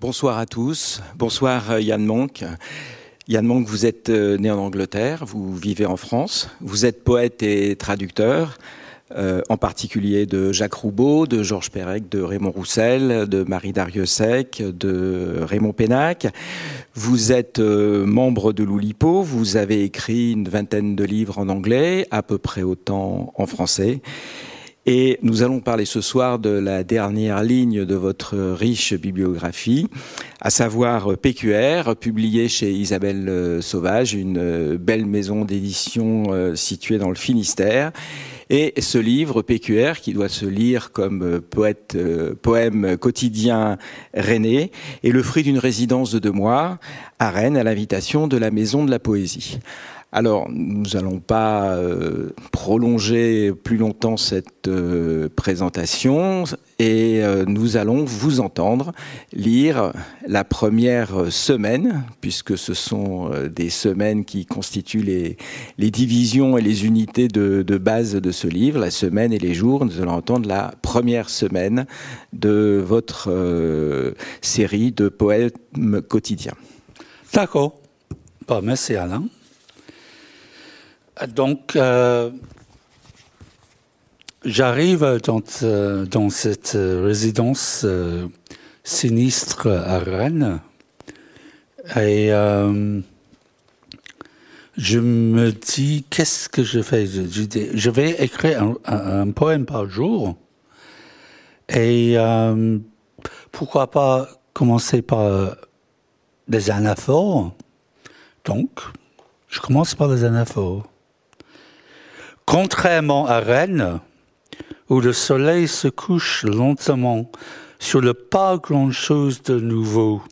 Bonsoir à tous. Bonsoir euh, Yann Monk. Yann Monk, vous êtes euh, né en Angleterre, vous vivez en France, vous êtes poète et traducteur, euh, en particulier de Jacques Roubaud, de Georges Perec, de Raymond Roussel, de Marie Dariussec, de Raymond Pénac. Vous êtes membre de l'Oulipo, vous avez écrit une vingtaine de livres en anglais, à peu près autant en français. Et nous allons parler ce soir de la dernière ligne de votre riche bibliographie, à savoir PQR, publié chez Isabelle euh, Sauvage, une euh, belle maison d'édition euh, située dans le Finistère. Et ce livre, PQR, qui doit se lire comme poème quotidien rennais, est le fruit d'une résidence de deux mois à Rennes à l'invitation de la Maison de la Poésie. Alors, nous n'allons pas euh, prolonger plus longtemps cette euh, présentation et euh, nous allons vous entendre lire la première semaine, puisque ce sont des semaines qui constituent les, divisions et les unités de, base de ce livre, la semaine et les jours. Nous allons entendre la première semaine de votre série de poèmes quotidiens. D'accord. Merci Alain. Donc, euh, j'arrive dans, euh, dans, cette résidence euh, sinistre à Rennes et je me dis, qu'est-ce que je fais? Je, vais écrire un, poème par jour et pourquoi pas commencer par des anaphores? Donc, je commence par des anaphores. Contrairement à Rennes, où le soleil se couche lentement sur le pas grand-chose de nouveau,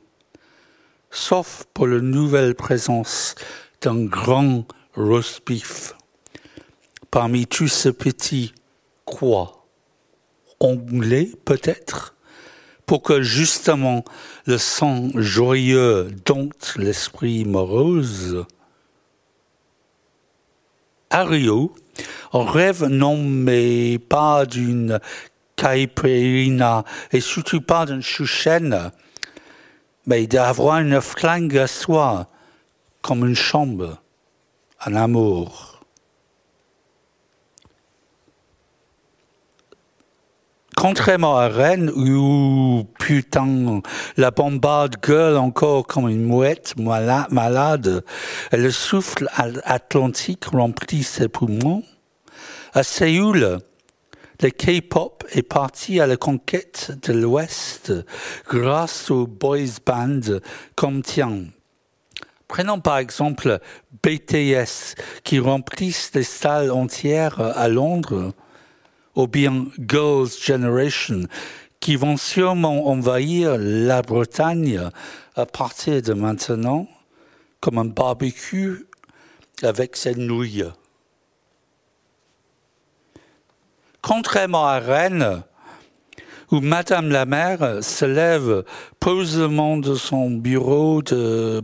sauf pour la nouvelle présence d'un grand roast beef. Parmi tous ces petits quoi? Anglais peut-être? Pour que justement le sang joyeux dompte l'esprit morose? À Rio, on rêve non, mais pas d'une caipirinha et surtout pas d'une chouchène, mais d'avoir une flingue à soi, comme une chambre, un amour. Contrairement à Rennes, où putain, la bombarde gueule encore comme une mouette malade, le souffle atlantique remplit ses poumons, à Séoul, le K-pop est parti à la conquête de l'Ouest grâce aux boys bands comme Tian. Prenons par exemple BTS qui remplissent des salles entières à Londres, ou bien Girls' Generation qui vont sûrement envahir la Bretagne à partir de maintenant comme un barbecue avec ses nouilles. Contrairement à Rennes, où Madame la mère se lève posément de son bureau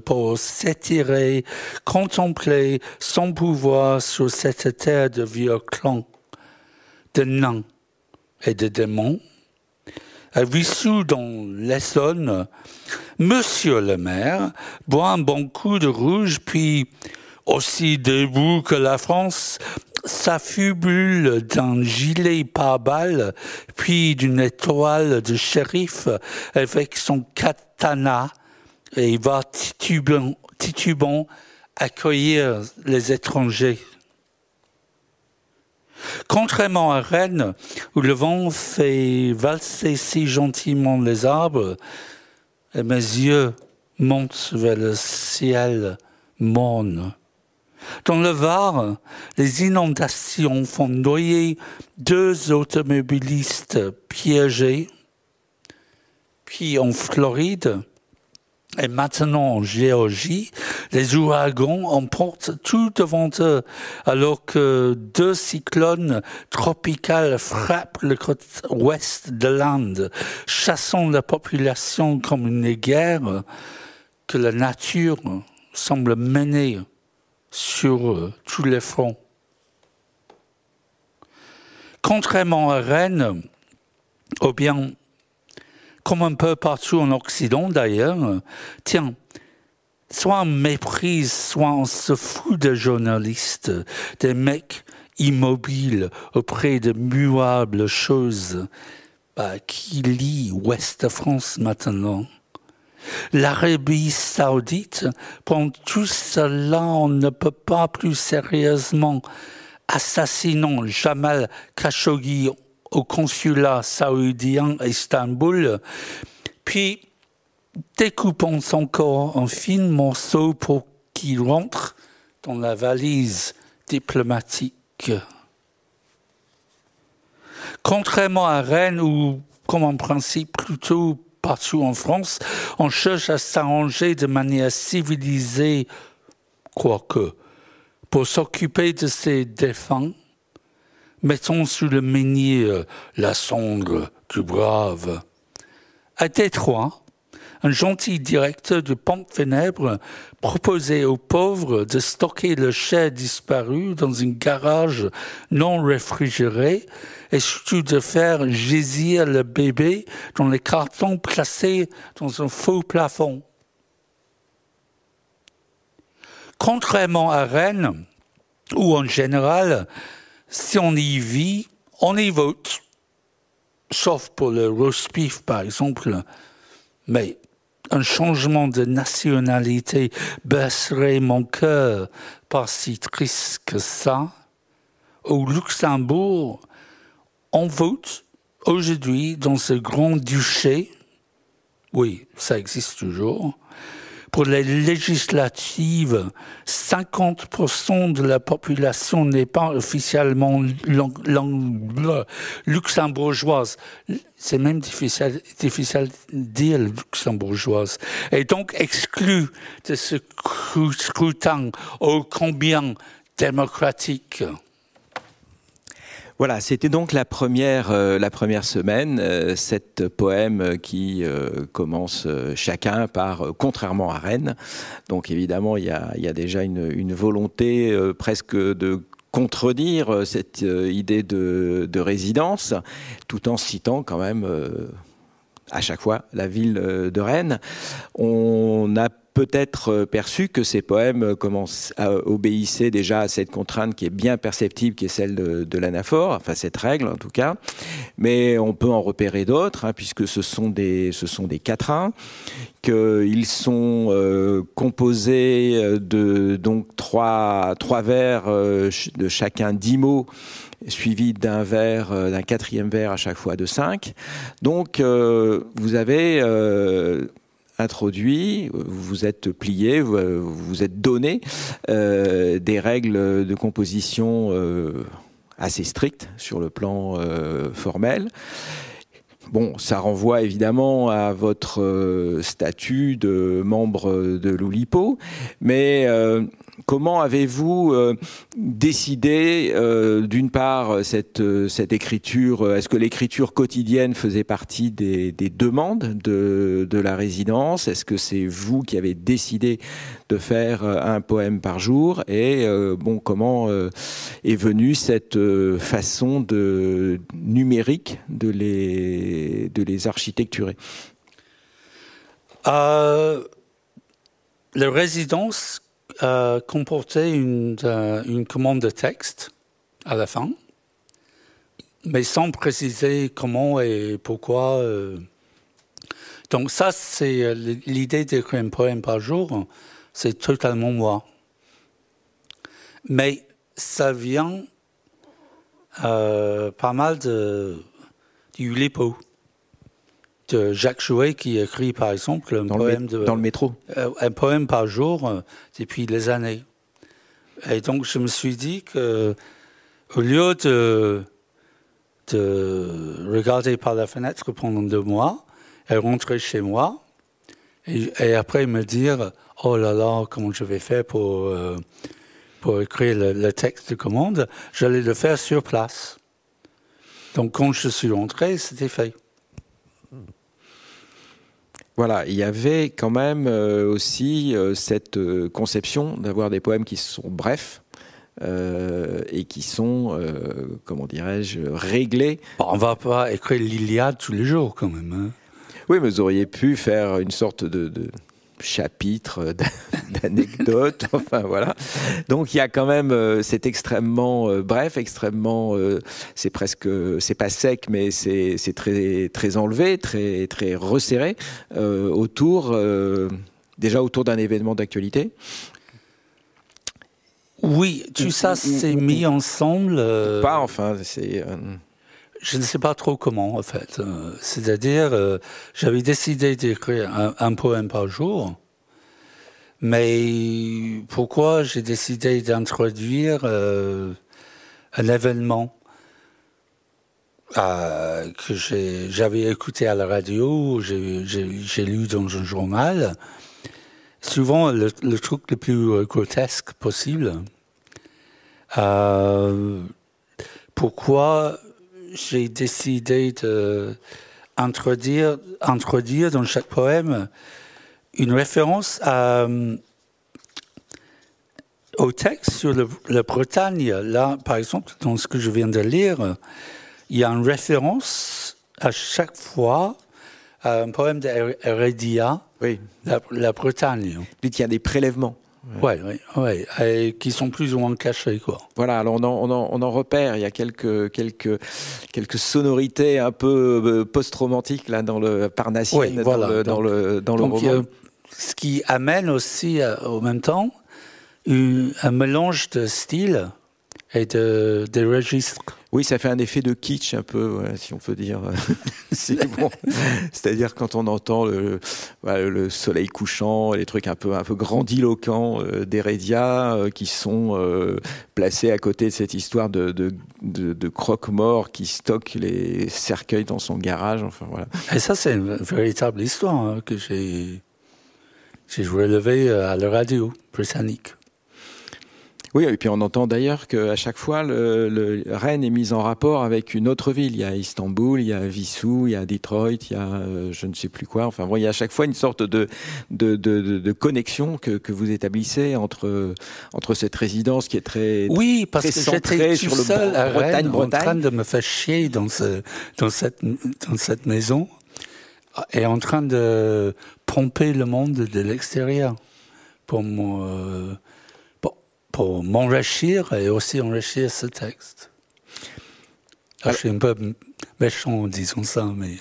pour s'étirer, contempler son pouvoir sur cette terre de vieux clans, de nains et de démons. À Vissou, dans l'Essonne, Monsieur le maire boit un bon coup de rouge, puis, aussi debout que la France, s'affubule d'un gilet pare-balles, puis d'une étoile de shérif avec son katana et va titubant, titubant accueillir les étrangers. Contrairement à Rennes, où le vent fait valser si gentiment les arbres, mes yeux montent vers le ciel morne. Dans le Var, les inondations font noyer deux automobilistes piégés. Puis en Floride, et maintenant en Géorgie, les ouragans emportent tout devant eux, alors que deux cyclones tropicales frappent le côté ouest de l'Inde, chassant la population comme une guerre que la nature semble mener sur euh, tous les fronts. Contrairement à Rennes, ou bien comme un peu partout en Occident d'ailleurs, tiens, soit on méprise, soit on se fout des journalistes, des mecs immobiles auprès de muables choses. Bah, qui lit Ouest France maintenant L'Arabie saoudite, prend tout cela, on ne peut pas plus sérieusement assassinant Jamal Khashoggi au consulat saoudien à Istanbul, puis découpant son corps en fines morceaux pour qu'il rentre dans la valise diplomatique. Contrairement à Rennes, où, comme en principe plutôt partout en France, on cherche à s'arranger de manière civilisée, quoique, pour s'occuper de ses défunts, mettons sous le menhir la cendre du brave. À Détroit, un gentil directeur de pompe funèbre proposait aux pauvres de stocker le cher disparu dans un garage non réfrigéré et surtout de faire gésir le bébé dans les cartons placés dans un faux plafond. Contrairement à Rennes, où en général, si on y vit, on y vote. Sauf pour le roast beef, par exemple. Mais un changement de nationalité baisserait mon cœur pas si triste que ça. Au Luxembourg, on vote aujourd'hui dans ce grand duché, oui, ça existe toujours, pour les législatives, 50% de la population n'est pas officiellement luxembourgeoise. C'est même difficile, difficile de dire luxembourgeoise. Et donc exclu de ce scrutin ô combien démocratique? Voilà, c'était donc la première, euh, la première semaine, euh, cette poème qui euh, commence chacun par Contrairement à Rennes. Donc évidemment, il y a, y a déjà une, une volonté presque de contredire cette idée de, de, résidence, tout en citant quand même à chaque fois la ville de Rennes. On a peut-être euh, perçu que ces poèmes euh, commencent à obéissaient déjà à cette contrainte qui est bien perceptible, qui est celle de, l'anaphore, enfin cette règle en tout cas. Mais on peut en repérer d'autres, hein, puisque ce sont des ce sont des quatrains, qu'ils sont euh, composés de donc trois trois vers de chacun dix mots suivi d'un vers, d'un quatrième vers à chaque fois de cinq. Donc, vous avez introduit, vous êtes plié, vous vous êtes donné euh, des règles de composition euh, assez strictes sur le plan euh, formel. Bon, ça renvoie évidemment à votre statut de membre de l'Oulipo, mais Comment avez-vous euh, décidé, euh, d'une part, cette, euh, écriture Est-ce que l'écriture quotidienne faisait partie des, demandes de, de, la résidence? Est-ce que c'est vous qui avez décidé de faire un poème par jour? Et bon, comment est venue cette façon de numérique de les, de les architecturer? La résidence euh, comportait une, euh, une, commande de texte à la fin, mais sans préciser comment et pourquoi. Euh. Donc ça, c'est l'idée d'écrire un poème par jour, c'est totalement moi. Mais ça vient pas mal de, du Lipo de Jacques Chouet qui écrit par exemple un poème le, dans le métro. Euh, un poème par jour euh, depuis des années. Et donc je me suis dit que au lieu de, de regarder par la fenêtre pendant deux mois et rentrer chez moi et, après me dire oh là là comment je vais faire pour euh, pour écrire le, le, texte de commande, j'allais le faire sur place. Donc quand je suis rentré, c'était fait. Voilà, il y avait quand même euh, aussi euh, cette euh, conception d'avoir des poèmes qui sont brefs, et qui sont, comment dirais-je, réglés. On va pas écrire l'Iliade tous les jours quand même. Hein. Oui, mais vous auriez pu faire une sorte de, de chapitre d'anecdotes. enfin voilà. Donc il y a quand même, euh, c'est extrêmement euh, bref, extrêmement, euh, c'est presque, c'est pas sec, mais c'est très très enlevé, très très resserré autour, déjà autour d'un événement d'actualité. Oui, tout ça s'est mis ensemble. Pas enfin, c'est je ne sais pas trop comment, en fait. Euh, c'est-à-dire, euh, j'avais décidé d'écrire un, poème par jour, mais pourquoi j'ai décidé d'introduire euh, un événement que j'avais écouté à la radio, j'ai lu dans un journal, souvent le, le truc le plus grotesque possible. pourquoi j'ai décidé d'introduire introduire dans chaque poème une référence au texte sur la Bretagne. Là, par exemple, dans ce que je viens de lire, il y a une référence à chaque fois à un poème d'Heredia, oui. la, la Bretagne. Il y a des prélèvements. Oui, oui, ouais, et qui sont plus ou moins cachés, quoi. Voilà, alors on en, on on en repère, il y a quelques, quelques, quelques sonorités un peu euh, post-romantiques là dans le Parnassien, dans, le, dans le, dans le roman. ce qui amène aussi, euh, au même temps, un mélange de styles et de, de registres. Oui, ça fait un effet de kitsch un peu, si on peut dire. C'est-à-dire quand on entend le, le, soleil couchant, les trucs un peu, un peu grandiloquents euh, d'Heredia euh, qui sont euh, placés à côté de cette histoire de, de, de, croque-mort qui stocke les cercueils dans son garage. Enfin, voilà. Et ça, c'est une véritable histoire hein, que j'ai relevée à la radio britannique. Oui, et puis on entend d'ailleurs qu'à chaque fois, le, Rennes est mis en rapport avec une autre ville. Il y a Istanbul, il y a Vissou, il y a Detroit, il y a euh, je ne sais plus quoi. Enfin bon, il y a à chaque fois une sorte de, de, de, de connexion que, que, vous établissez entre, entre cette résidence qui est très Oui, parce que j'étais sur le seul à Bretagne, Rennes, en train de me faire chier dans, ce, dans, cette, dans cette maison et en train de pomper le monde de l'extérieur pour moi. Pour m'enrichir et aussi enrichir ce texte. Je suis un peu méchant en disant ça, mais...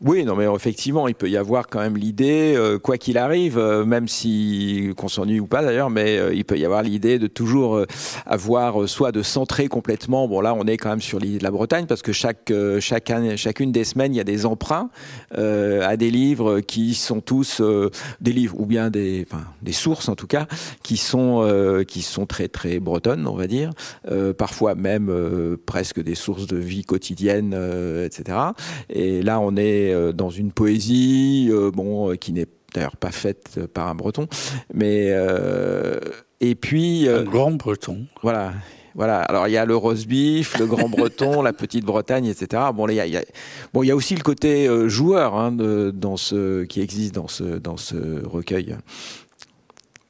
Oui, non, mais effectivement, il peut y avoir quand même l'idée, euh, quoi qu'il arrive, euh, même si qu'on s'ennuie ou pas d'ailleurs, mais euh, il peut y avoir l'idée de toujours avoir soit de centrer complètement. Bon, là, on est quand même sur l'idée de la Bretagne parce que chaque, année, chacune des semaines, il y a des emprunts à des livres qui sont tous des livres ou bien des, des sources en tout cas, qui sont qui sont très très bretonnes, on va dire, parfois même presque des sources de vie quotidienne, etc. Et là, on est euh, dans une poésie, euh, bon, euh, qui n'est d'ailleurs pas faite par un breton, mais et puis un grand breton. Voilà. Voilà. Alors il y a le roast beef, le grand breton, la petite Bretagne, etc. Bon, il y a, bon, il y a aussi le côté joueur hein, de, dans ce qui existe dans ce dans ce recueil.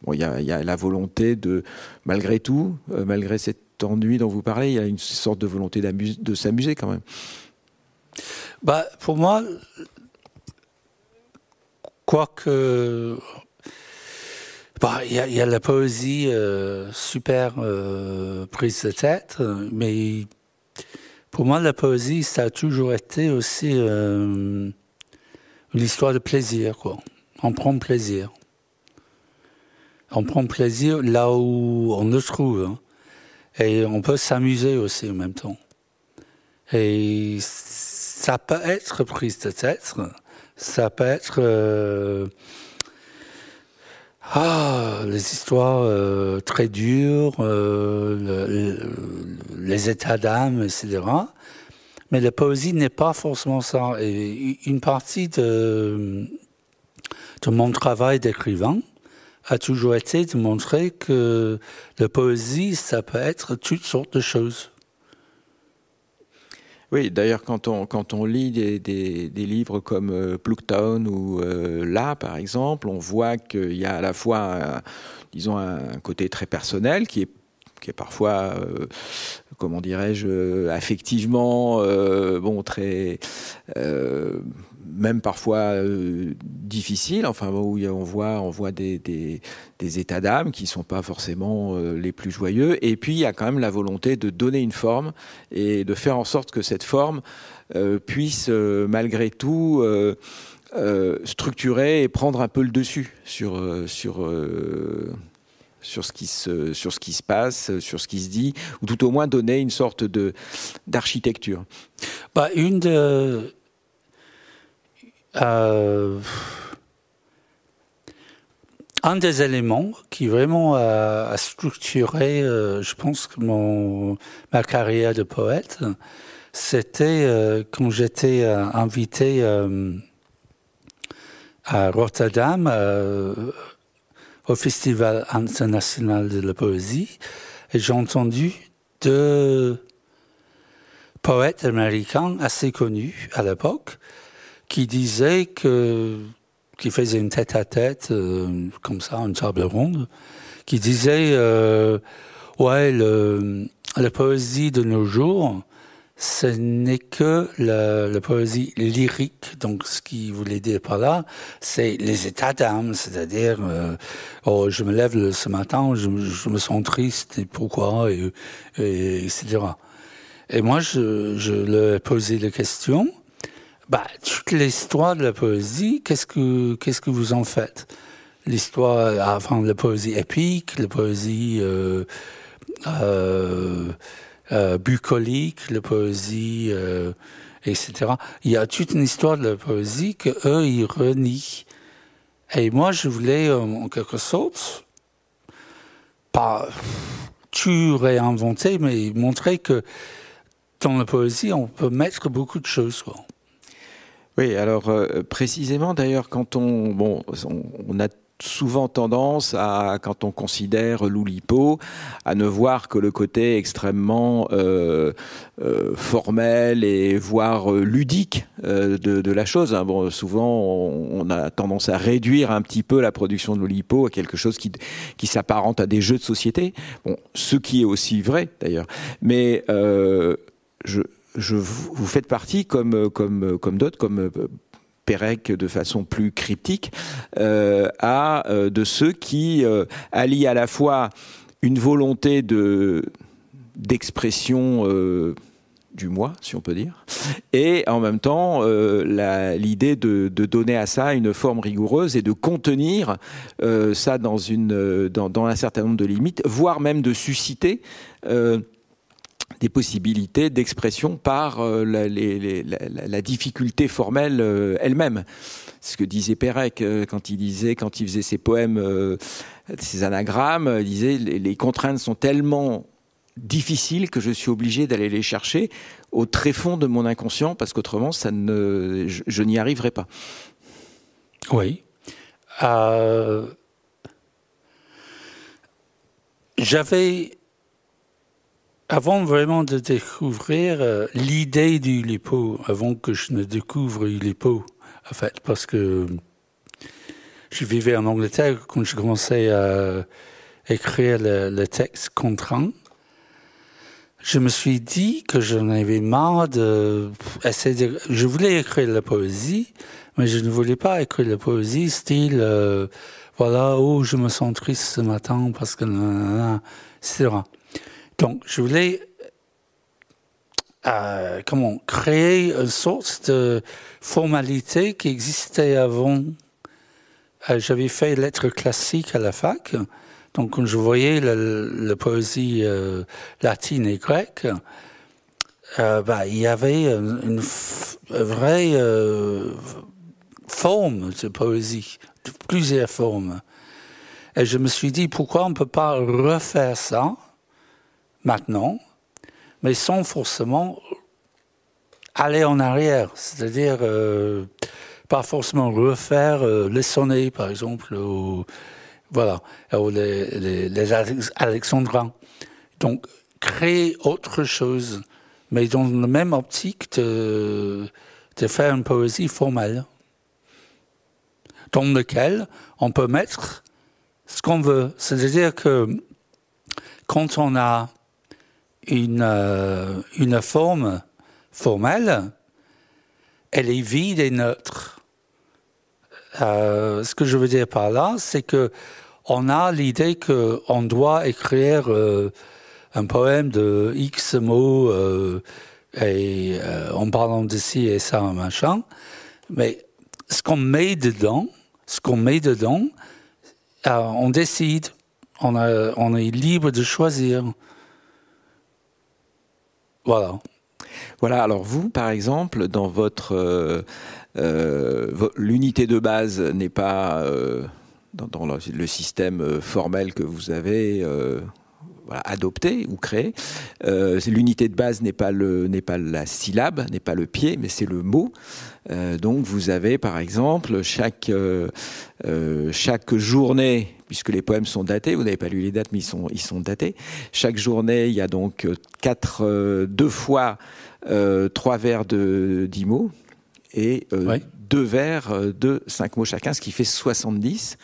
Bon, il y a, il y a la volonté de, malgré tout, malgré cet ennui dont vous parlez, il y a une sorte de volonté de s'amuser quand même. Bah, pour moi, quoique. Bah, il y, a la poésie euh, super euh, prise de tête, mais pour moi, la poésie, ça a toujours été aussi euh, une histoire de plaisir, quoi. On prend plaisir. On prend plaisir là où on le trouve. Hein. Et on peut s'amuser aussi en même temps. Et ça peut être prise de tête, ça peut être euh, ah, les histoires euh, très dures, euh, les états d'âme, etc. Mais la poésie n'est pas forcément ça. Et une partie de, de mon travail d'écrivain a toujours été de montrer que la poésie, ça peut être toutes sortes de choses. Oui, d'ailleurs, quand on, quand on lit des, des, livres comme euh, ou euh, Là, par exemple, on voit qu'il y a à la fois, un, disons, un côté très personnel qui est qui est parfois, euh, comment dirais-je, affectivement, euh, bon, très même parfois difficiles, enfin où on voit, on voit des, états d'âme qui sont pas forcément les plus joyeux. Et puis il y a quand même la volonté de donner une forme et de faire en sorte que cette forme puisse malgré tout structurer et prendre un peu le dessus sur sur sur ce qui se sur ce qui se passe, sur ce qui se dit, ou tout au moins donner une sorte d'architecture. Bah, une de euh, un des éléments qui vraiment a, structuré, euh, je pense, mon, ma carrière de poète, c'était euh, quand j'étais invité à Rotterdam au Festival international de la poésie j'ai entendu deux poètes américains assez connus à l'époque qui disaient que qui faisaient une tête à tête euh, comme ça une table ronde qui disaient euh, ouais le, la poésie de nos jours ce n'est que la, la, poésie lyrique. Donc, ce qu'il voulait dire par là, c'est les états d'âme, c'est-à-dire, euh, oh, je me lève ce matin, je, je me sens triste, et pourquoi, et, et, etc. Et moi, je, je leur posé la question, bah, toute l'histoire de la poésie, qu'est-ce que, qu'est-ce que vous en faites? L'histoire, avant la poésie épique, la poésie, euh, euh, euh, bucolique, la poésie, euh, etc. Il y a toute une histoire de la poésie que eux ils renient. Et moi, je voulais euh, en quelque sorte pas tu réinventer, mais montrer que dans la poésie, on peut mettre beaucoup de choses. Quoi. Oui, alors euh, précisément d'ailleurs, quand on, bon, on, a souvent tendance à, quand on considère l'Oulipo, à ne voir que le côté extrêmement euh, euh, formel et voire ludique de, la chose. Hein. Bon, souvent, on, a tendance à réduire un petit peu la production de l'Oulipo à quelque chose qui, qui s'apparente à des jeux de société. Bon, ce qui est aussi vrai d'ailleurs. Mais je, je, vous faites partie, comme, comme, comme d'autres, comme Pérec de façon plus cryptique, euh, euh, de ceux qui euh, allient à la fois une volonté de d'expression euh, du moi, si on peut dire, et en même temps euh, l'idée de, de, donner à ça une forme rigoureuse et de contenir euh, ça dans, une, dans, un certain nombre de limites, voire même de susciter des possibilités d'expression par euh, la, difficulté formelle euh, elle-même. Ce que disait Pérec euh, quand il disait, quand il faisait ses poèmes, ses anagrammes, il disait les, les contraintes sont tellement difficiles que je suis obligé d'aller les chercher au tréfonds de mon inconscient parce qu'autrement je, je n'y arriverai pas. Oui. J'avais avant vraiment de découvrir euh, l'idée du lipo, avant que je ne découvre lipo, en fait, parce que je vivais en Angleterre quand je commençais à écrire le, le texte contraint. Je me suis dit que j'en avais marre de essayer. Je voulais écrire la poésie, mais je ne voulais pas écrire la poésie style, euh, voilà, oh, je me sens triste ce matin parce que... etc. Donc, je voulais euh, comment créer une sorte de formalité qui existait avant. Euh, J'avais fait lettres classiques à la fac, donc quand je voyais la, poésie euh, latine et grecque, euh, bah, il y avait une, vraie euh, forme de poésie, plusieurs formes. Et je me suis dit, pourquoi on ne peut pas refaire ça? Maintenant, mais sans forcément aller en arrière, c'est-à-dire euh, pas forcément refaire euh, les sonnets, par exemple, ou, voilà, ou les, les, alexandrins. Donc, créer autre chose, mais dans la même optique de, de faire une poésie formelle, dans laquelle on peut mettre ce qu'on veut. C'est-à-dire que quand on a une, euh, une forme formelle, elle est vide et neutre. Euh, ce que je veux dire par là, c'est que on a l'idée qu'on doit écrire euh, un poème de X mots et en parlant de ci et ça, machin. Mais ce qu'on met dedans, ce qu'on met dedans, on décide. On est libre de choisir. Voilà. Voilà, alors vous, par exemple, dans votre... Euh, euh, l'unité de base n'est pas euh, dans, le, système formel que vous avez adopté ou créé. l'unité de base n'est pas, pas la syllabe, n'est pas le pied, mais c'est le mot. Donc vous avez, par exemple, chaque, chaque journée puisque les poèmes sont datés. Vous n'avez pas lu les dates, mais ils sont, ils sont datés. Chaque journée, il y a donc quatre, deux fois euh, trois vers de 10 mots et euh, deux vers euh, de 5 mots chacun, ce qui fait 70.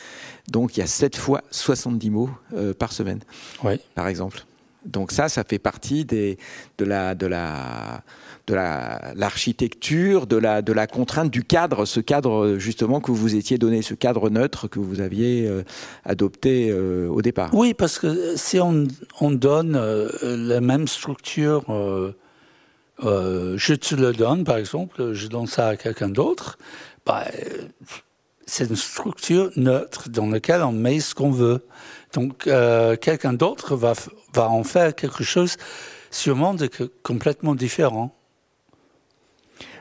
Donc il y a 7 fois 70 mots par semaine, par exemple. Donc ça, ça fait partie des, de la, de la, de l'architecture, de, la, de la contrainte, du cadre, ce cadre justement que vous étiez donné, ce cadre neutre que vous aviez adopté au départ. Oui, parce que si on, on donne la même structure euh, je te le donne, par exemple, je donne ça à quelqu'un d'autre, bah, c'est une structure neutre dans laquelle on met ce qu'on veut. Donc, euh, quelqu'un d'autre va, va en faire quelque chose sûrement de complètement différent.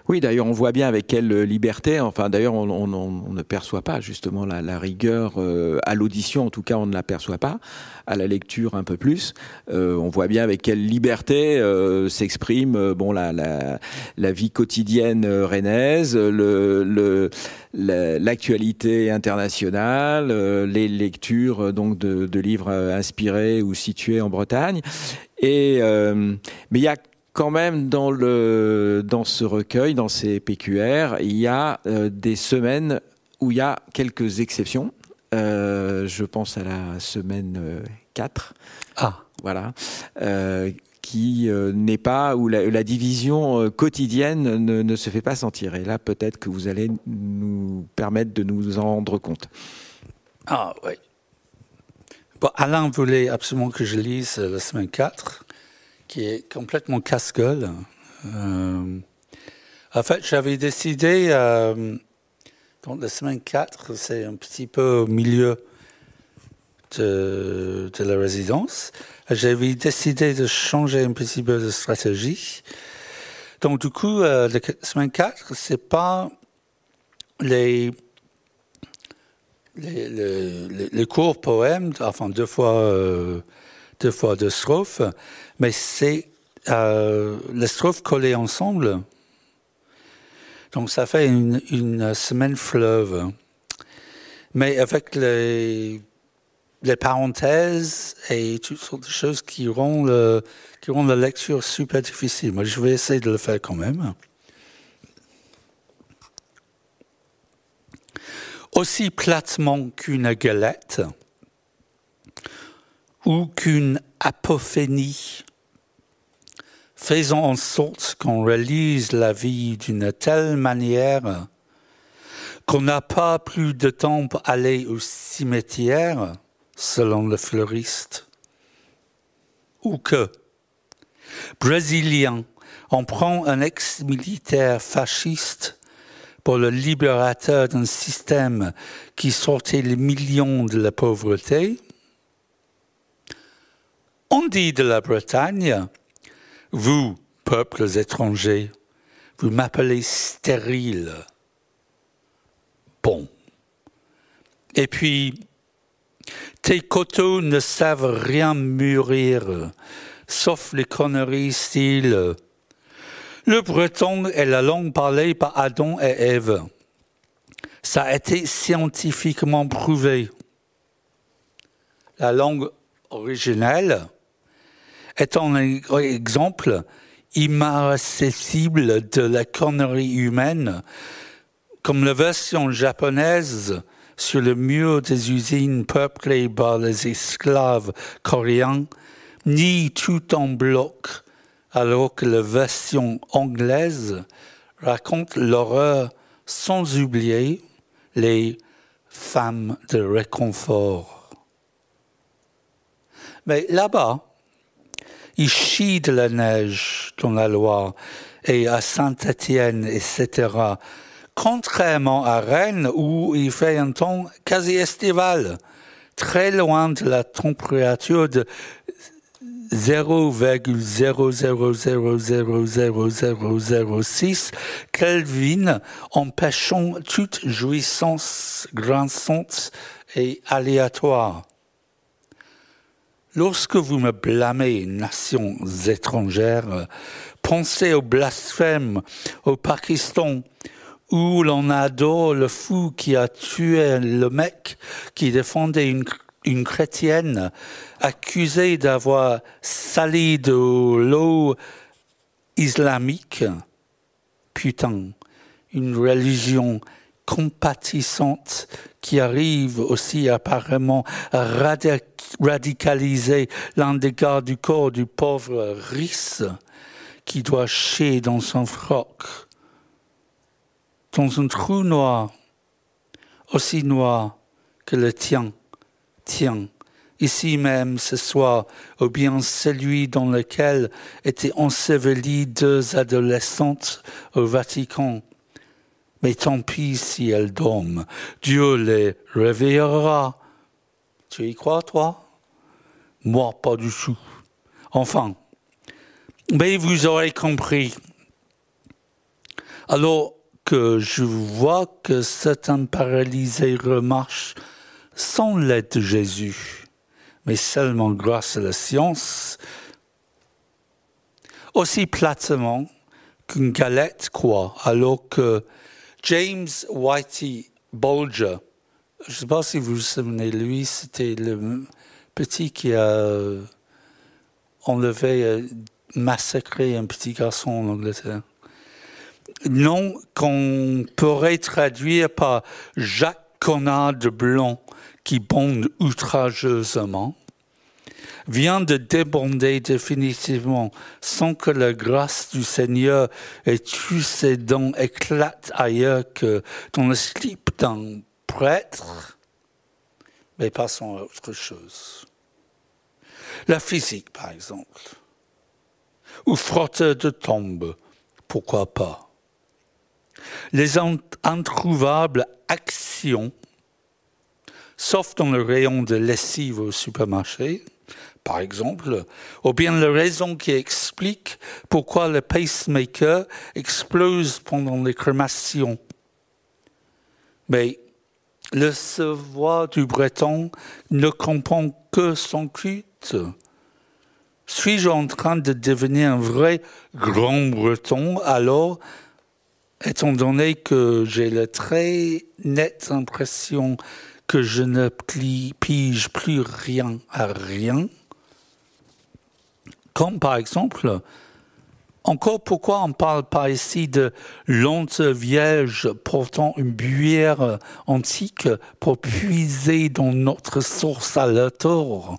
Oui, d'ailleurs, on voit bien avec quelle liberté. Enfin, d'ailleurs, on, ne perçoit pas justement la, rigueur euh, à l'audition. En tout cas, on ne la perçoit pas. À la lecture, un peu plus. Euh, on voit bien avec quelle liberté euh, s'exprime bon la, la, vie quotidienne rennaise, l'actualité internationale, les lectures donc de, de, livres inspirés ou situés en Bretagne. Et mais il y a quand même dans, le, dans ce recueil, dans ces PQR, il y a euh, des semaines où il y a quelques exceptions. Euh, je pense à la semaine 4. Ah. Voilà. Euh, qui n'est pas, où la, division quotidienne ne, ne, se fait pas sentir. Et là, peut-être que vous allez nous permettre de nous en rendre compte. Ah, oui. Bon, Alain voulait absolument que je lise la semaine 4 qui est complètement casse-gueule. Euh, en fait, j'avais décidé, euh, la semaine 4, c'est un petit peu au milieu de, la résidence, j'avais décidé de changer un petit peu de stratégie. Donc, du coup, euh, la semaine 4, c'est pas les, les, courts poèmes, enfin deux fois, euh, deux fois deux strophes, mais c'est euh, les strophes collées ensemble. Donc ça fait une, semaine fleuve. Mais avec les, parenthèses et toutes sortes de choses qui rendent, qui rendent la lecture super difficile. Moi, je vais essayer de le faire quand même. Aussi platement qu'une galette ou qu'une apophénie Faisons en sorte qu'on réalise la vie d'une telle manière qu'on n'a pas plus de temps pour aller au cimetière, selon le fleuriste. Ou que, brésilien, on prend un ex-militaire fasciste pour le libérateur d'un système qui sortait les millions de la pauvreté. On dit de la Bretagne, vous, peuples étrangers, vous m'appelez stérile. Bon. Et puis, tes coteaux ne savent rien mûrir, sauf les conneries style le breton est la langue parlée par Adam et Ève. Ça a été scientifiquement prouvé. La langue originelle est un exemple inaccessible de la connerie humaine, comme la version japonaise sur le mur des usines peuplées par les esclaves coréens, ni tout en bloc, alors que la version anglaise raconte l'horreur sans oublier les femmes de réconfort. Mais là-bas, il chie de la neige dans la Loire et à Saint-Étienne, etc. Contrairement à Rennes où il fait un temps quasi estival, très loin de la température de 0,0000006 Kelvin, empêchant toute jouissance grinçante et aléatoire. Lorsque vous me blâmez, nations étrangères, pensez au blasphème au Pakistan, où l'on adore le fou qui a tué le mec qui défendait une, chrétienne accusée d'avoir sali de l'eau islamique. Putain, une religion compatissante qui arrive aussi apparemment à radicaliser l'un des gardes du corps du pauvre Rhys qui doit chier dans son froc, dans un trou noir, aussi noir que le tien, tien, ici même ce soir, ou bien celui dans lequel étaient ensevelies deux adolescentes au Vatican mais tant pis si elles dorment. Dieu les réveillera. Tu y crois, toi? Moi, pas du tout. Enfin, mais vous aurez compris. Alors que je vois que certains paralysés remarchent sans l'aide de Jésus, mais seulement grâce à la science, aussi platement qu'une galette croit, alors que James Whitey Bulger, je ne sais pas si vous vous souvenez, lui, c'était le petit qui a enlevé, euh, massacré un petit garçon en Angleterre. Nom qu'on pourrait traduire par Jacques Connard de Blanc qui bonde outrageusement vient de débonder définitivement sans que la grâce du Seigneur et tous ses dons éclatent ailleurs que dans le slip d'un prêtre. Mais passons à autre chose. La physique, par exemple. Ou frotteur de tombes, pourquoi pas. Les introuvables actions, sauf dans le rayon de lessive au supermarché, par exemple, ou bien la raison qui explique pourquoi le pacemaker explose pendant les crémations. Mais le savoir du breton ne comprend que son culte. Suis-je en train de devenir un vrai grand breton? Alors, étant donné que j'ai la très nette impression que je ne pige plus rien à rien, comme par exemple, encore pourquoi on parle pas ici de lente vierge portant une buère antique pour puiser dans notre source aléatoire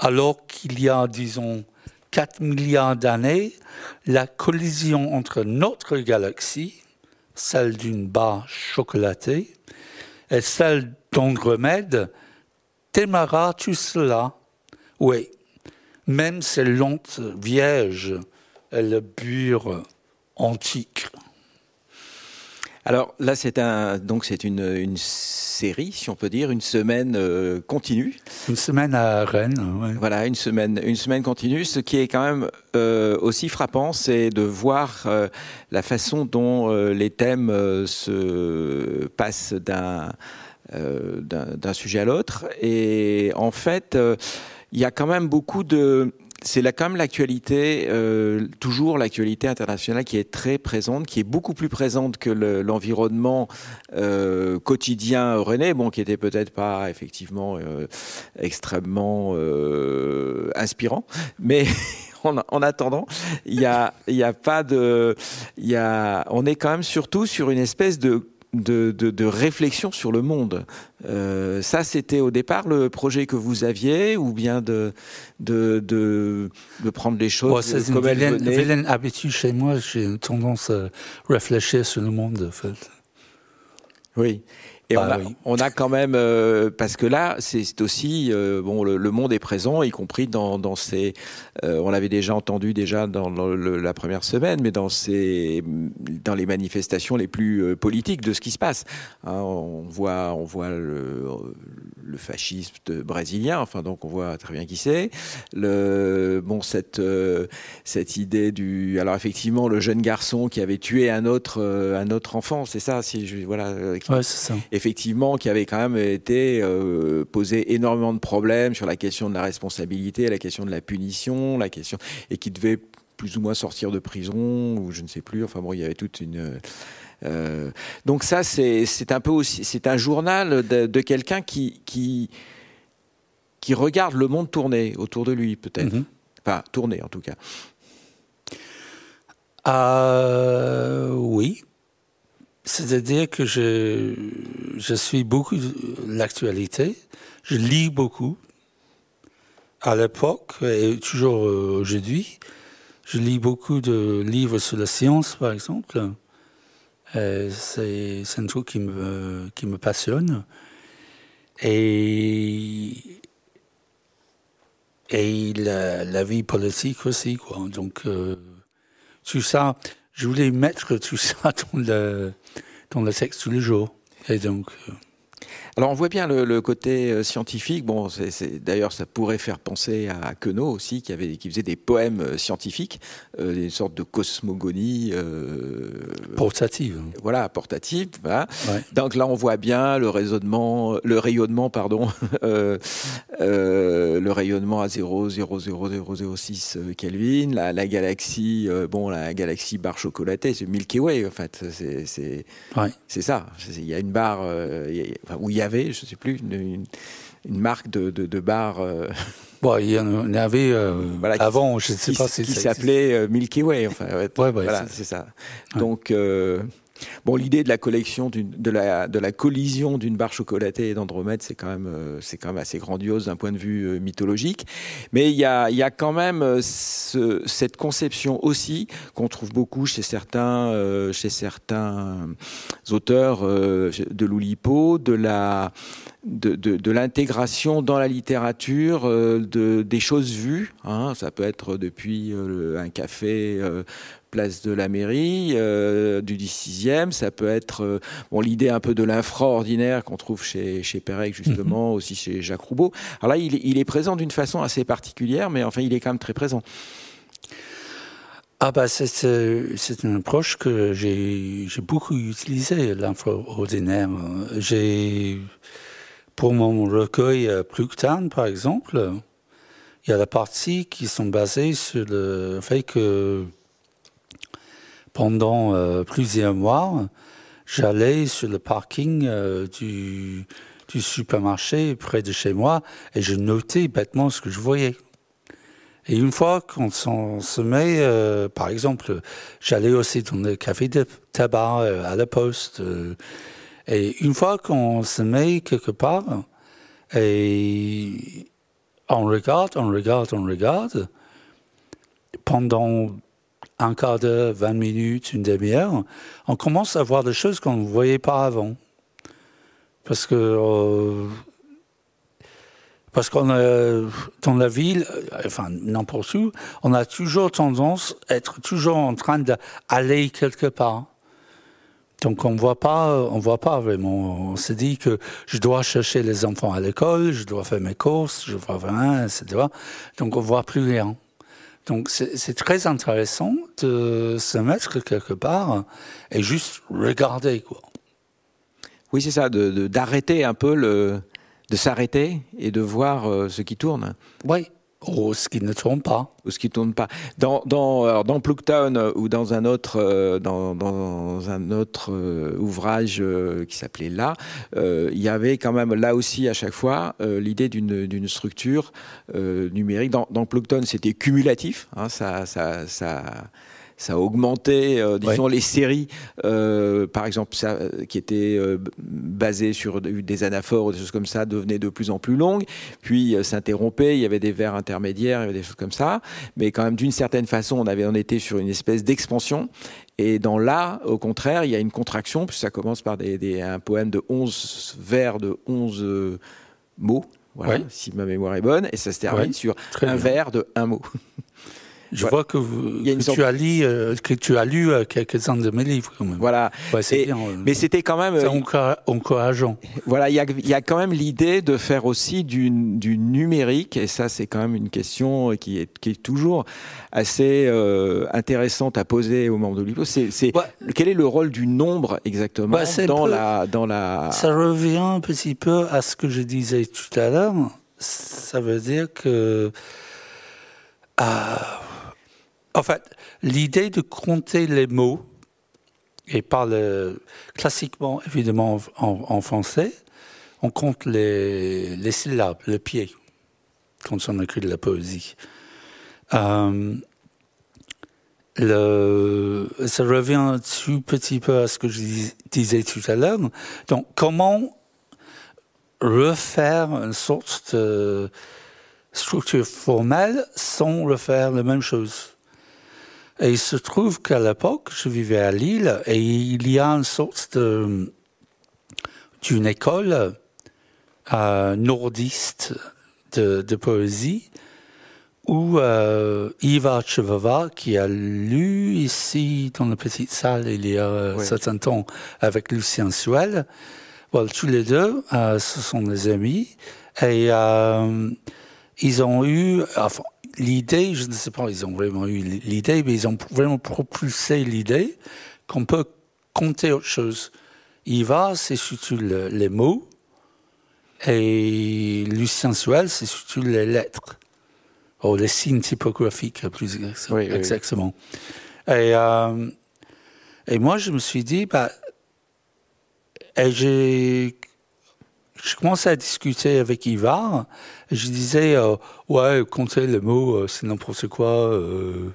Alors qu'il y a, disons, 4 milliards d'années, la collision entre notre galaxie, celle d'une barre chocolatée, et celle d'Andromède, démarra tout cela. Oui, même ces lentes vierges et le bure antique. Alors là, c'est un donc c'est une, une, série, si on peut dire, une semaine euh, continue. Une semaine à Rennes. Voilà, une semaine, une semaine continue. Ce qui est quand même euh, aussi frappant, c'est de voir euh, la façon dont les thèmes se passent d'un d'un sujet à l'autre. Et en fait il y a quand même beaucoup de c'est quand même l'actualité, euh, toujours l'actualité internationale qui est très présente, qui est beaucoup plus présente que l'environnement euh, quotidien René, bon, qui était peut-être pas effectivement euh, extrêmement euh, inspirant, mais en, en, attendant, il y a, y a pas de, il y a, on est quand même surtout sur une espèce de de, de, réflexion sur le monde. Euh, ça, c'était au départ le projet que vous aviez, ou bien de, de, de, de prendre les choses C'est une vilaine, habitude chez moi. J'ai une tendance à réfléchir sur le monde, en fait. Oui. Et bah on, a, quand même, euh, parce que là, c'est aussi, euh, bon, le, monde est présent, y compris dans, dans ces, euh, on l'avait déjà entendu déjà dans, la première semaine, mais dans ces, dans les manifestations les plus politiques de ce qui se passe. Hein, on voit, on voit le, le fascisme brésilien, enfin donc on voit très bien qui c'est. Le, bon, cette, cette idée du, alors effectivement, le jeune garçon qui avait tué un autre, un autre enfant, c'est ça, si je, voilà. ouais, c'est ça effectivement, qui avait quand même été euh, posé énormément de problèmes sur la question de la responsabilité, la question de la punition, la question et qui devait plus ou moins sortir de prison ou je ne sais plus. Enfin bon, il y avait toute une euh, donc ça, c'est un peu aussi, c'est un journal de, quelqu'un qui, qui, qui regarde le monde tourner autour de lui, peut-être. Mm-hmm. Enfin, tourner en tout cas. Euh, oui, c'est-à-dire que je, je suis beaucoup l'actualité, je lis beaucoup. À l'époque, et toujours aujourd'hui, je lis beaucoup de livres sur la science, par exemple. C'est un truc qui me, qui me passionne. Et, et la, la vie politique aussi, quoi. Donc, euh, tout ça, je voulais mettre tout ça dans le, dans le texte tous les jours. Et donc. Alors on voit bien le, côté euh, scientifique. Bon, c'est, d'ailleurs ça pourrait faire penser à Queneau aussi, qui avait, qui faisait des poèmes euh, scientifiques, euh, des sortes de cosmogonie euh, portative. Voilà, portative. Voilà. Donc là on voit bien le raisonnement, le rayonnement, pardon, euh, le rayonnement à 0,00006 Kelvin, la, la galaxie, bon la galaxie barre chocolatée, c'est Milky Way en fait. C'est, c'est, c'est ça. Il y a une barre enfin, où il y a avait, je ne sais plus, une, marque de, de, bar. Euh, bon, il y en avait euh, avant, je ne sais pas si Qui s'appelait euh, Milky Way, enfin. voilà, c'est ça. Donc. Bon, l'idée de la collection de la, de la collision d'une barre chocolatée et d'Andromède, c'est quand même c'est quand même assez grandiose d'un point de vue mythologique. Mais il y a, y a quand même cette conception aussi qu'on trouve beaucoup chez certains chez certains auteurs de l'Oulipo de la de, de l'intégration dans la littérature de, des choses vues. Hein, ça peut être depuis un café place de la mairie euh, du 16e. Ça peut être euh, bon, l'idée un peu de l'infraordinaire qu'on trouve chez, chez Pérec, justement, mhm. aussi chez Jacques Roubaud. Alors là, il, il est présent d'une façon assez particulière, mais enfin, il est quand même très présent. Ah bah c'est une approche que j'ai beaucoup utilisée, l'infraordinaire. J'ai pour mon recueil Pluctan, par exemple, il y a la partie qui sont basées sur le fait que pendant euh, plusieurs mois, j'allais sur le parking euh, du, supermarché près de chez moi et je notais bêtement ce que je voyais. Et une fois qu'on se met, euh, par exemple, j'allais aussi dans le café de tabac à la poste. et une fois qu'on se met quelque part, et on regarde, on regarde, on regarde, pendant un quart d'heure, 20 minutes, une demi-heure, on commence à voir des choses qu'on ne voyait pas avant. Parce que euh, parce qu'on dans la ville, enfin n'importe où, on a toujours tendance à être toujours en train d'aller quelque part. Donc on voit pas, on voit pas vraiment. On se dit que je dois chercher les enfants à l'école, je dois faire mes courses, je dois faire etc. Donc on voit plus rien. Donc c'est très intéressant de se mettre quelque part et juste regarder quoi. Oui, c'est ça, d'arrêter un peu le, de s'arrêter et de voir euh, ce qui tourne. Oui. Ou ce qui ne tourne pas. Ou ce qui ne tourne pas. Dans, dans, dans euh, ou dans un autre, euh, dans, dans un autre euh, ouvrage qui s'appelait Là, il y avait quand même là aussi à chaque fois l'idée d'une structure numérique. Dans, dans c'était cumulatif. Hein, ça, ça, ça ça a augmenté, euh, disons, les séries, euh, par exemple, ça, qui étaient euh, basées sur des anaphores ou des choses comme ça, devenaient de plus en plus longues, puis s'interrompaient, il y avait des vers intermédiaires, il y avait des choses comme ça, mais quand même, d'une certaine façon, on, avait, on était sur une espèce d'expansion, et dans là, au contraire, il y a une contraction, puisque ça commence par des, des, un poème de 11 vers de 11 mots, voilà, si ma mémoire est bonne, et ça se termine sur un vers de un mot. Je vois que, vous, tu as lu, euh, que tu as lu euh, quelques-uns de mes livres. Quand même. Voilà. Ouais, bien, euh, mais c'était quand même. C'est encourageant. Voilà, il y a, y a, quand même l'idée de faire aussi du, du, numérique, et ça, c'est quand même une question qui est, qui est toujours assez intéressante à poser au moment de l'UPO. C'est, quel est le rôle du nombre exactement dans, la, dans la. Ça revient un petit peu à ce que je disais tout à l'heure. Ça veut dire que. En fait, l'idée de compter les mots, et par le, classiquement, évidemment, en, français, on compte les, syllabes, le pied, quand on écrit de la poésie. Euh, ça revient un tout petit peu à ce que je disais tout à l'heure. Donc, comment refaire une sorte de structure formelle sans refaire la même chose? Et il se trouve qu'à l'époque, je vivais à Lille et il y a une sorte de, d'une école euh, nordiste de, de, poésie où euh, Iva Chevava, qui a lu ici dans la petite salle il y a un certain temps avec Lucien Suel, voilà, tous les deux, euh, ce sont des amis et euh, ils ont eu, enfin, l'idée, je ne sais pas, ils ont vraiment eu l'idée, mais ils ont vraiment propulsé l'idée qu'on peut compter autre chose. Il va, c'est surtout les mots, et Lucien Suel, c'est surtout les lettres, ou les signes typographiques, plus exactement. Et, euh, et moi, je me suis dit, bah, et j'ai je commençais à discuter avec Ivar. Je disais, euh, ouais, compter les mots, euh, c'est n'importe quoi. Euh,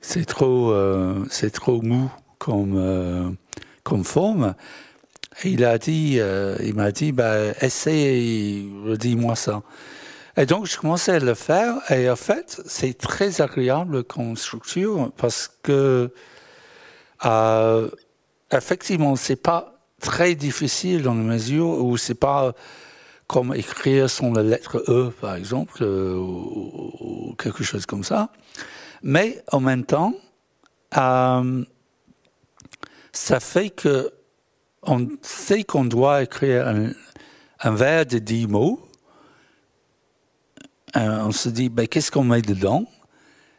c'est trop, c'est trop mou comme, comme forme. Et il a dit, il m'a dit, bah, essaye, redis-moi ça. Et donc, je commençais à le faire. Et en fait, c'est très agréable comme structure parce que, effectivement, c'est pas très difficile dans la mesure où c'est pas comme écrire son lettre E, par exemple, euh, ou, quelque chose comme ça. Mais en même temps, euh, ça fait que on sait qu'on doit écrire un, un vers de dix mots. Euh, on se dit, ben, qu'est-ce qu'on met dedans?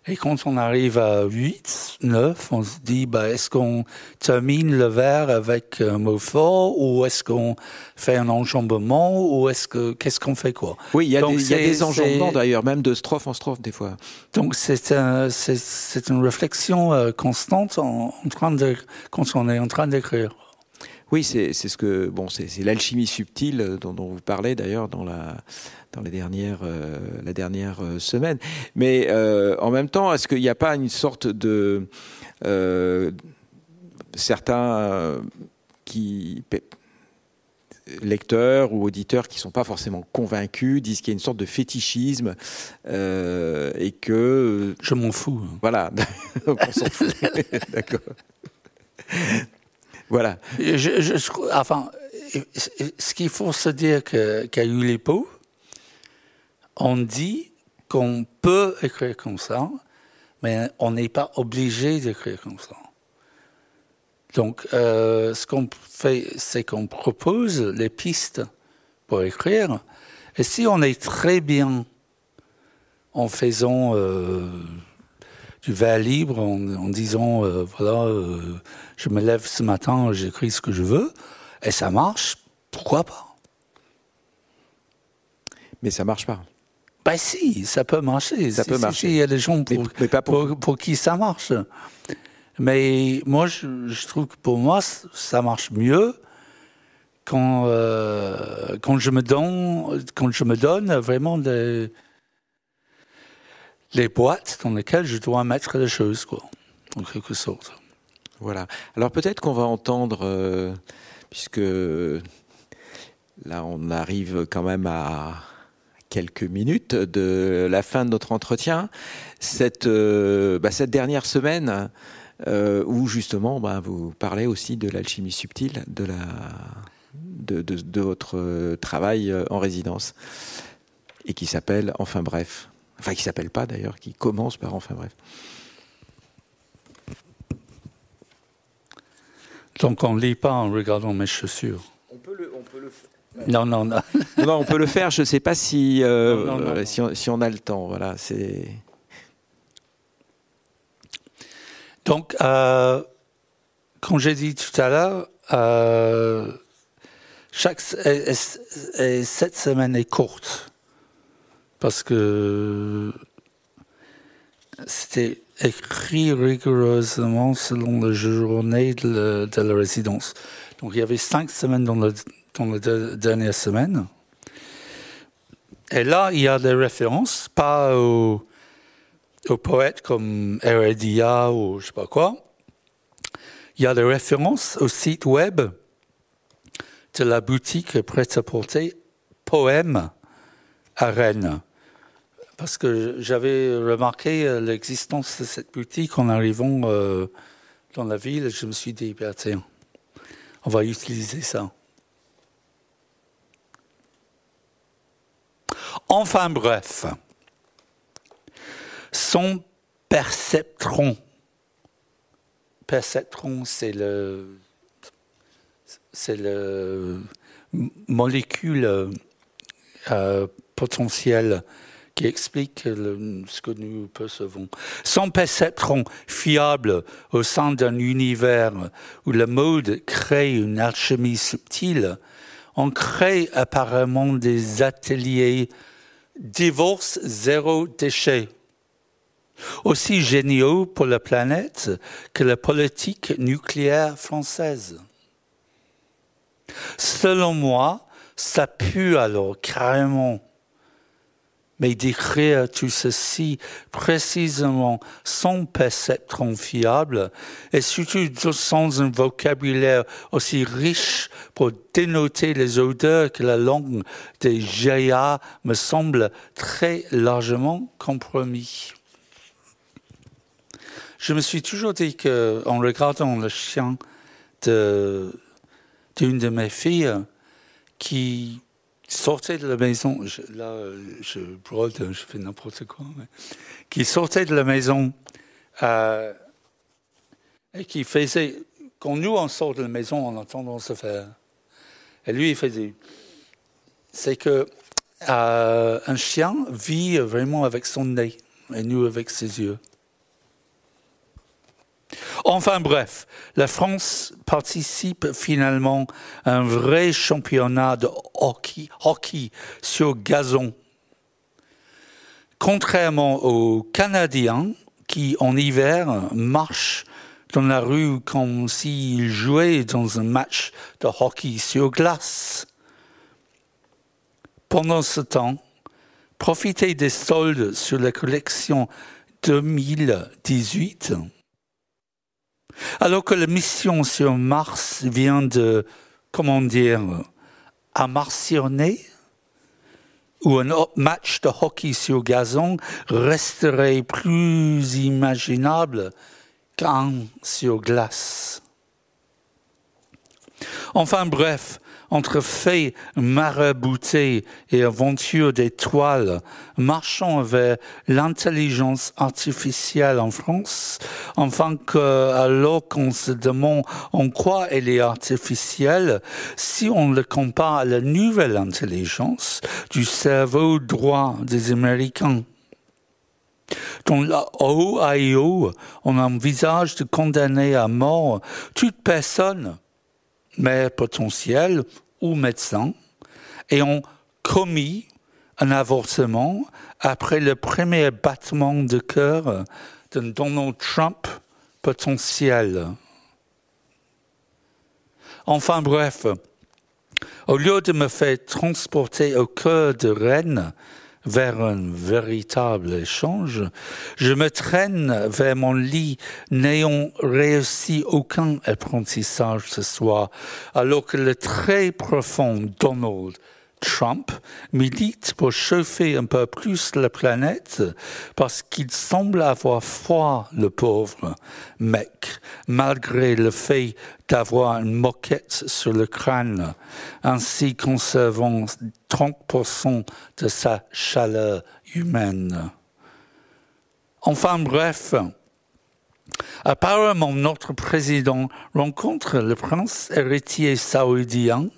Et quand on arrive à 8, 9, on se dit, bah, est-ce qu'on termine le vers avec un mot fort ou est-ce qu'on fait un enjambement ou est-ce que, qu'est-ce qu'on fait quoi? Oui, il y a, des, y a des enjambements d'ailleurs, même de strophe en strophe des fois. Donc c'est un, c'est, une réflexion euh, constante en, en, train de, quand on est en train d'écrire. Oui, c'est ce que bon, c'est l'alchimie subtile dont, dont, vous parlez d'ailleurs dans la dans les dernières euh, la dernière euh, semaine. Mais euh, en même temps, est-ce qu'il n'y a pas une sorte de euh, certains qui lecteurs ou auditeurs qui sont pas forcément convaincus disent qu'il y a une sorte de fétichisme et que je m'en fous. Voilà, on s'en fout. D'accord. Voilà. Je, je, enfin, ce qu'il faut se dire qu'il y a eu les pots, on dit qu'on peut écrire comme ça, mais on n'est pas obligé d'écrire comme ça. Donc, euh, ce qu'on fait, c'est qu'on propose les pistes pour écrire. Et si on est très bien en faisant euh, du vers libre, en, disant, euh, voilà, je me lève ce matin, j'écris ce que je veux, et ça marche, pourquoi pas? Mais ça marche pas. Ben si, ça peut marcher. Ça peut marcher. Il y a des gens pour, pour, qui ça marche. Mais moi, je, trouve que pour moi, ça marche mieux quand, euh, quand, je, me donne, quand je me donne vraiment des, les boîtes dans lesquelles je dois mettre les choses. Quoi. en quelque sorte. Voilà. Alors peut-être qu'on va entendre, euh, puisque là on arrive quand même à quelques minutes de la fin de notre entretien, cette, euh, bah, cette dernière semaine euh, où justement bah, vous parlez aussi de l'alchimie subtile, de, la, de, de, de votre travail en résidence, et qui s'appelle Enfin bref. Enfin, qui s'appelle pas d'ailleurs, qui commence par Enfin bref. Donc on ne lit pas en regardant mes chaussures. On peut le, on peut le Non, non, non. non, on peut le faire. Je ne sais pas si, euh, Non, non, non, si, on, si on a le temps. Voilà, c'est. Donc, euh, comme j'ai dit tout à l'heure, euh, chaque et- et- et cette semaine est courte parce que c'était écrit rigoureusement selon la journée de la, de la résidence. Donc, il y avait cinq semaines dans, le, dans la de- dernière semaine. Et là, il y a des références, pas au aux poètes comme Heredia ou je sais pas quoi. Il y a des références au site web de la boutique prêt-à-porter Poème à Rennes. Parce que j'avais remarqué euh, l'existence de cette boutique en arrivant euh, dans la ville je me suis dit, ben, tiens, on va utiliser ça. Enfin bref son perceptron. Perceptron, c'est le, c'est le molécule euh, potentielle qui explique ce que nous percevons. Son perceptron fiable au sein d'un univers où le mode crée une alchimie subtile, on crée apparemment des ateliers divorce zéro déchet aussi géniaux pour la planète que la politique nucléaire française. Selon moi, ça pue alors carrément. Mais d'écrire tout ceci précisément sans perceptron fiable et surtout sans un vocabulaire aussi riche pour dénoter les odeurs que la langue des GIA me semble très largement compromis. Je me suis toujours dit que, en regardant le chien de- d'une de, mes filles qui sortait de la maison, là je brode, je fais n'importe quoi, mais, qui sortait de la maison euh, et qui faisait, quand nous on sort de la maison, on a tendance à faire. Et lui il faisait. C'est que euh, un chien vit vraiment avec son nez et nous avec ses yeux. Enfin bref, la France participe finalement à un vrai championnat de hockey, sur gazon. Contrairement aux Canadiens qui en hiver marchent dans la rue comme s'ils jouaient dans un match de hockey sur glace. Pendant ce temps, profitez des soldes sur la collection 2018 alors que la mission sur Mars vient de, comment dire, amarcionner, où un match de hockey sur gazon resterait plus imaginable qu'un sur glace. Enfin bref, entre faits maraboutés et aventures d'étoiles, marchons vers l'intelligence artificielle en France, enfin que, alors qu'on se demande en quoi elle est artificielle, si on le compare à la nouvelle intelligence du cerveau droit des Américains. Dans la OIO, on envisage de condamner à mort toute personne mère potentielle ou médecin, ayant commis un avortement après le premier battement de cœur d'un Donald Trump potentiel. Enfin bref, au lieu de me faire transporter au cœur de Rennes, vers un véritable échange, je me traîne vers mon lit n'ayant réussi aucun apprentissage ce soir, alors que le très profond Donald Trump milite pour chauffer un peu plus la planète parce qu'il semble avoir froid, le pauvre mec, malgré le fait d'avoir une moquette sur le crâne, ainsi conservant 30% de sa chaleur humaine. Enfin bref, Apparemment, notre président rencontre le prince héritier saoudien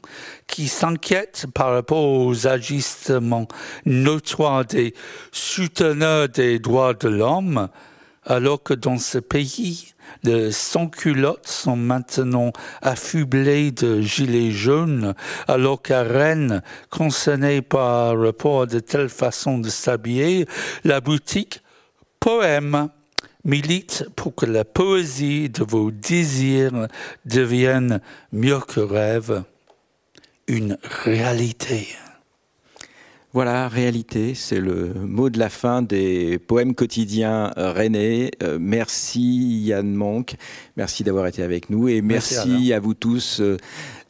qui s'inquiète par rapport aux agissements notoires des souteneurs des droits de l'homme, alors que dans ce pays, les sans-culottes sont maintenant affublés de gilets jaunes, alors qu'à Rennes, concernée par rapport de telle façon de s'habiller, la boutique Poème milite pour que la poésie de vos désirs devienne mieux que rêve, une réalité. Voilà, réalité, c'est le mot de la fin des poèmes quotidiens rennais. Euh, merci Yann Monk, merci d'avoir été avec nous et merci, à vous tous euh,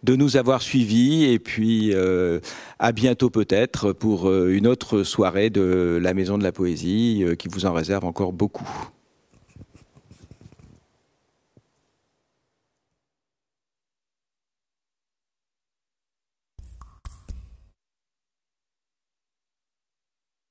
de nous avoir suivis et puis euh, à bientôt peut-être pour une autre soirée de la Maison de la Poésie qui vous en réserve encore beaucoup.